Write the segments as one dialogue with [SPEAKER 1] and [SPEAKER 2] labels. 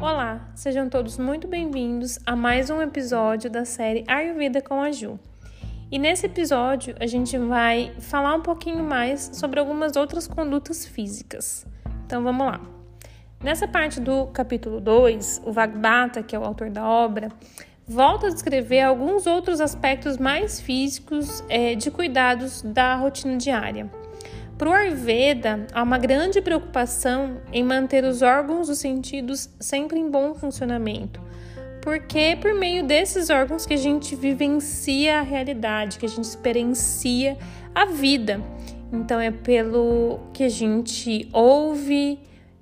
[SPEAKER 1] Olá, sejam todos muito bem-vindos a mais um episódio da série Ayurveda com a Ju. E nesse episódio a gente vai falar um pouquinho mais sobre algumas outras condutas físicas. Então vamos lá. Nessa parte do capítulo 2, o Vagbata, que é o autor da obra, volta a descrever alguns outros aspectos mais físicos é, de cuidados da rotina diária. Para o Ayurveda, há uma grande preocupação em manter os órgãos dos sentidos sempre em bom funcionamento, porque é por meio desses órgãos que a gente vivencia a realidade, que a gente experiencia a vida. Então é pelo que a gente ouve,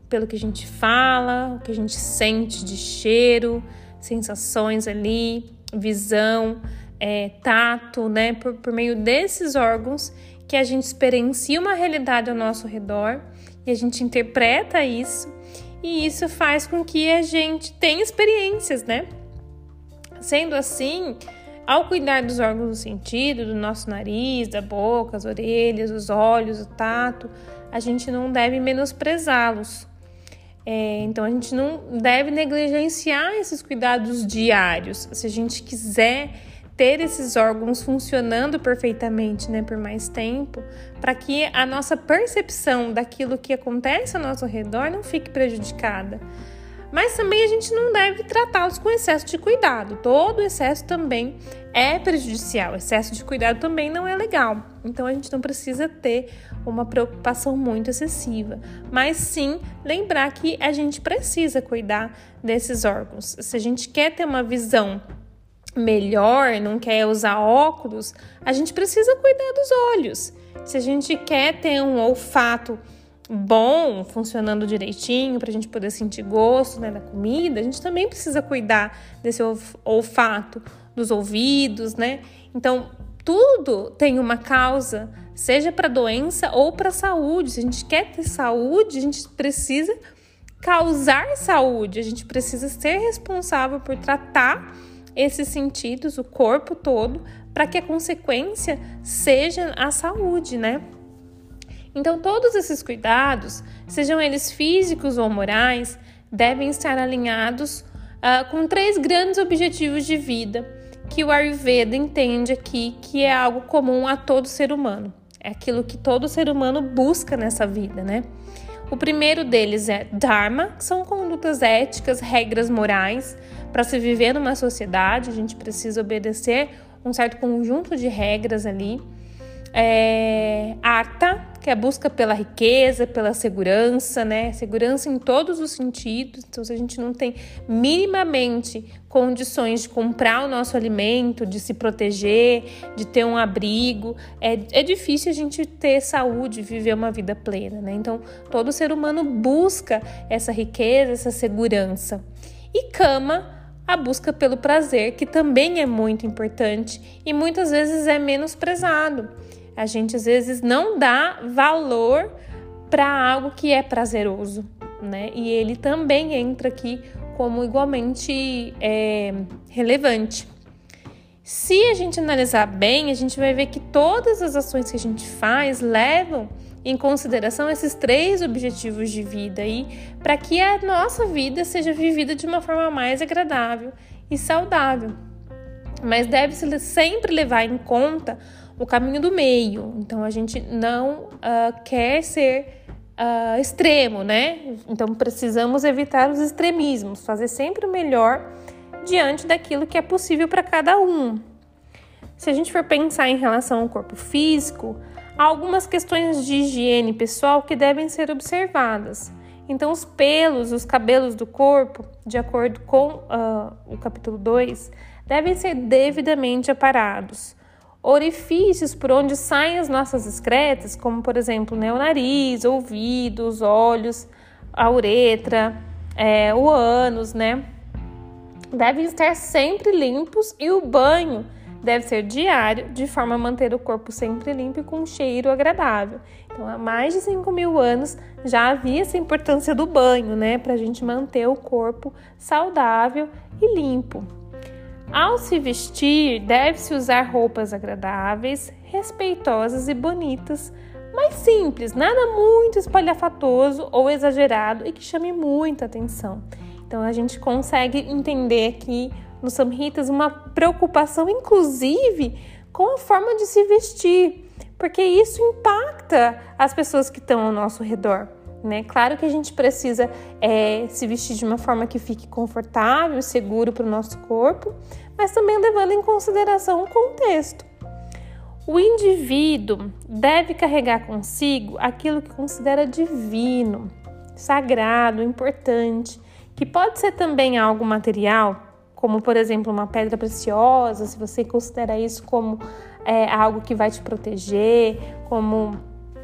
[SPEAKER 1] pelo que a gente fala, o que a gente sente de cheiro, sensações ali, visão, é, tato, né? Por, por meio desses órgãos que a gente experiencia uma realidade ao nosso redor e a gente interpreta isso, e isso faz com que a gente tenha experiências, né? Sendo assim, ao cuidar dos órgãos do sentido, do nosso nariz, da boca, as orelhas, os olhos, o tato, a gente não deve menosprezá-los. É, então a gente não deve negligenciar esses cuidados diários. Se a gente quiser ter esses órgãos funcionando perfeitamente, né, por mais tempo, para que a nossa percepção daquilo que acontece ao nosso redor não fique prejudicada. Mas também a gente não deve tratá-los com excesso de cuidado. Todo excesso também é prejudicial. Excesso de cuidado também não é legal. Então a gente não precisa ter uma preocupação muito excessiva, mas sim lembrar que a gente precisa cuidar desses órgãos. Se a gente quer ter uma visão melhor, não quer usar óculos, a gente precisa cuidar dos olhos. Se a gente quer ter um olfato bom, funcionando direitinho, para a gente poder sentir gosto né, da comida, a gente também precisa cuidar desse olfato, dos ouvidos, né? Então, tudo tem uma causa, seja para doença ou para saúde. Se a gente quer ter saúde, a gente precisa causar saúde, a gente precisa ser responsável por tratar esses sentidos, o corpo todo, para que a consequência seja a saúde, né? Então, todos esses cuidados, sejam eles físicos ou morais, devem estar alinhados uh, com três grandes objetivos de vida que o Ayurveda entende aqui que é algo comum a todo ser humano. É aquilo que todo ser humano busca nessa vida, né? O primeiro deles é Dharma, que são condutas éticas, regras morais para se viver numa sociedade, a gente precisa obedecer um certo conjunto de regras ali. É, arta, que é a busca pela riqueza, pela segurança, né? Segurança em todos os sentidos. Então, se a gente não tem minimamente condições de comprar o nosso alimento, de se proteger, de ter um abrigo, é, é difícil a gente ter saúde, viver uma vida plena, né? Então, todo ser humano busca essa riqueza, essa segurança. E cama a busca pelo prazer, que também é muito importante e muitas vezes é menosprezado. A gente às vezes não dá valor para algo que é prazeroso, né? E ele também entra aqui como igualmente é, relevante. Se a gente analisar bem, a gente vai ver que todas as ações que a gente faz levam em consideração esses três objetivos de vida aí, para que a nossa vida seja vivida de uma forma mais agradável e saudável. Mas deve-se sempre levar em conta o caminho do meio. Então a gente não uh, quer ser uh, extremo, né? Então precisamos evitar os extremismos, fazer sempre o melhor diante daquilo que é possível para cada um. Se a gente for pensar em relação ao corpo físico, algumas questões de higiene pessoal que devem ser observadas. Então, os pelos, os cabelos do corpo, de acordo com uh, o capítulo 2, devem ser devidamente aparados. Orifícios por onde saem as nossas excretas, como por exemplo né, o nariz, ouvidos, olhos, a uretra, é, o ânus, né? Devem estar sempre limpos e o banho deve ser diário, de forma a manter o corpo sempre limpo e com um cheiro agradável. Então, há mais de 5 mil anos já havia essa importância do banho, né, para a gente manter o corpo saudável e limpo. Ao se vestir, deve-se usar roupas agradáveis, respeitosas e bonitas, mas simples, nada muito espalhafatoso ou exagerado e que chame muita atenção. Então a gente consegue entender aqui nos Samhitas uma preocupação, inclusive, com a forma de se vestir, porque isso impacta as pessoas que estão ao nosso redor. Né? Claro que a gente precisa é, se vestir de uma forma que fique confortável, seguro para o nosso corpo, mas também levando em consideração o contexto. O indivíduo deve carregar consigo aquilo que considera divino, sagrado, importante, que pode ser também algo material, como por exemplo uma pedra preciosa, se você considera isso como é, algo que vai te proteger, como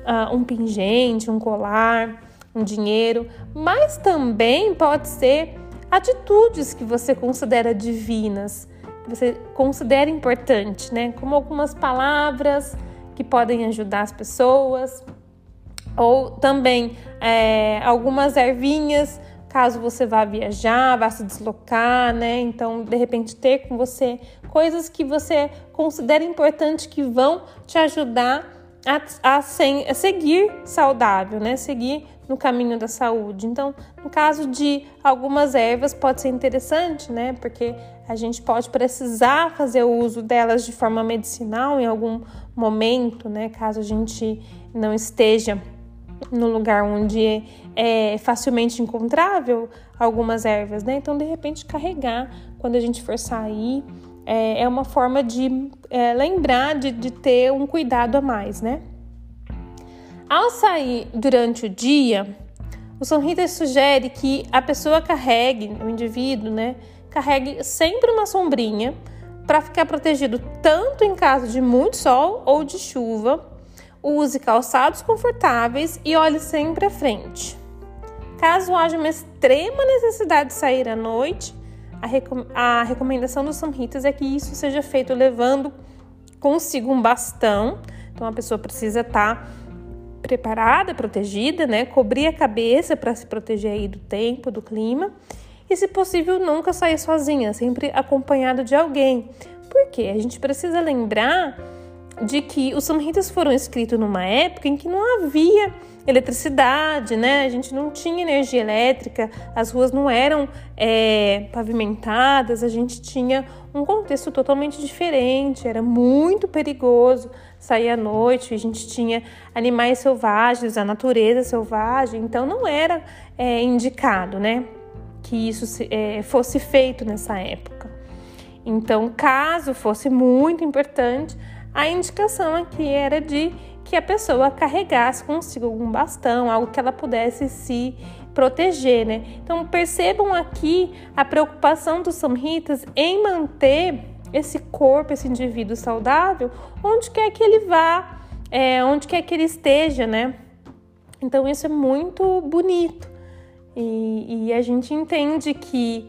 [SPEAKER 1] uh, um pingente, um colar, um dinheiro, mas também pode ser atitudes que você considera divinas, que você considera importante, né? Como algumas palavras que podem ajudar as pessoas, ou também é, algumas ervinhas, caso você vá viajar, vá se deslocar, né? Então, de repente, ter com você coisas que você considera importante que vão te ajudar a, a, sem, a seguir saudável, né? Seguir no caminho da saúde. Então, no caso de algumas ervas, pode ser interessante, né? Porque a gente pode precisar fazer o uso delas de forma medicinal em algum momento, né? Caso a gente não esteja no lugar onde é facilmente encontrável algumas ervas, né? Então, de repente, carregar quando a gente for sair é, é uma forma de é, lembrar de, de ter um cuidado a mais, né? Ao sair durante o dia, o Samhita sugere que a pessoa carregue, o indivíduo, né, carregue sempre uma sombrinha para ficar protegido tanto em caso de muito sol ou de chuva. Use calçados confortáveis e olhe sempre à frente. Caso haja uma extrema necessidade de sair à noite, a, recom a recomendação dos Samhitas é que isso seja feito levando consigo um bastão. Então a pessoa precisa estar tá preparada, protegida, né? Cobrir a cabeça para se proteger aí do tempo, do clima. E, se possível, nunca sair sozinha, sempre acompanhado de alguém. Porque a gente precisa lembrar de que os samhitas foram escritos numa época em que não havia eletricidade, né? A gente não tinha energia elétrica, as ruas não eram é, pavimentadas, a gente tinha um contexto totalmente diferente, era muito perigoso sair à noite, a gente tinha animais selvagens, a natureza selvagem, então não era é, indicado, né? Que isso se, é, fosse feito nessa época. Então, caso fosse muito importante, a indicação aqui era de que a pessoa carregasse consigo algum bastão, algo que ela pudesse se proteger, né? Então percebam aqui a preocupação dos samhitas em manter esse corpo, esse indivíduo saudável, onde quer que ele vá, é, onde quer que ele esteja, né? Então isso é muito bonito e, e a gente entende que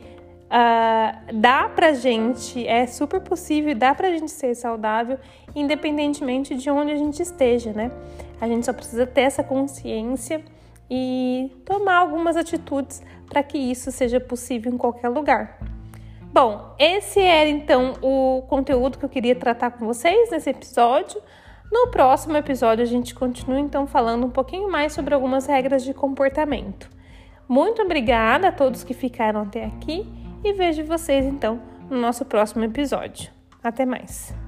[SPEAKER 1] uh, dá pra gente, é super possível, dá pra gente ser saudável independentemente de onde a gente esteja, né? A gente só precisa ter essa consciência e tomar algumas atitudes para que isso seja possível em qualquer lugar. Bom, esse era então o conteúdo que eu queria tratar com vocês nesse episódio. No próximo episódio, a gente continua então falando um pouquinho mais sobre algumas regras de comportamento. Muito obrigada a todos que ficaram até aqui e vejo vocês então no nosso próximo episódio. Até mais!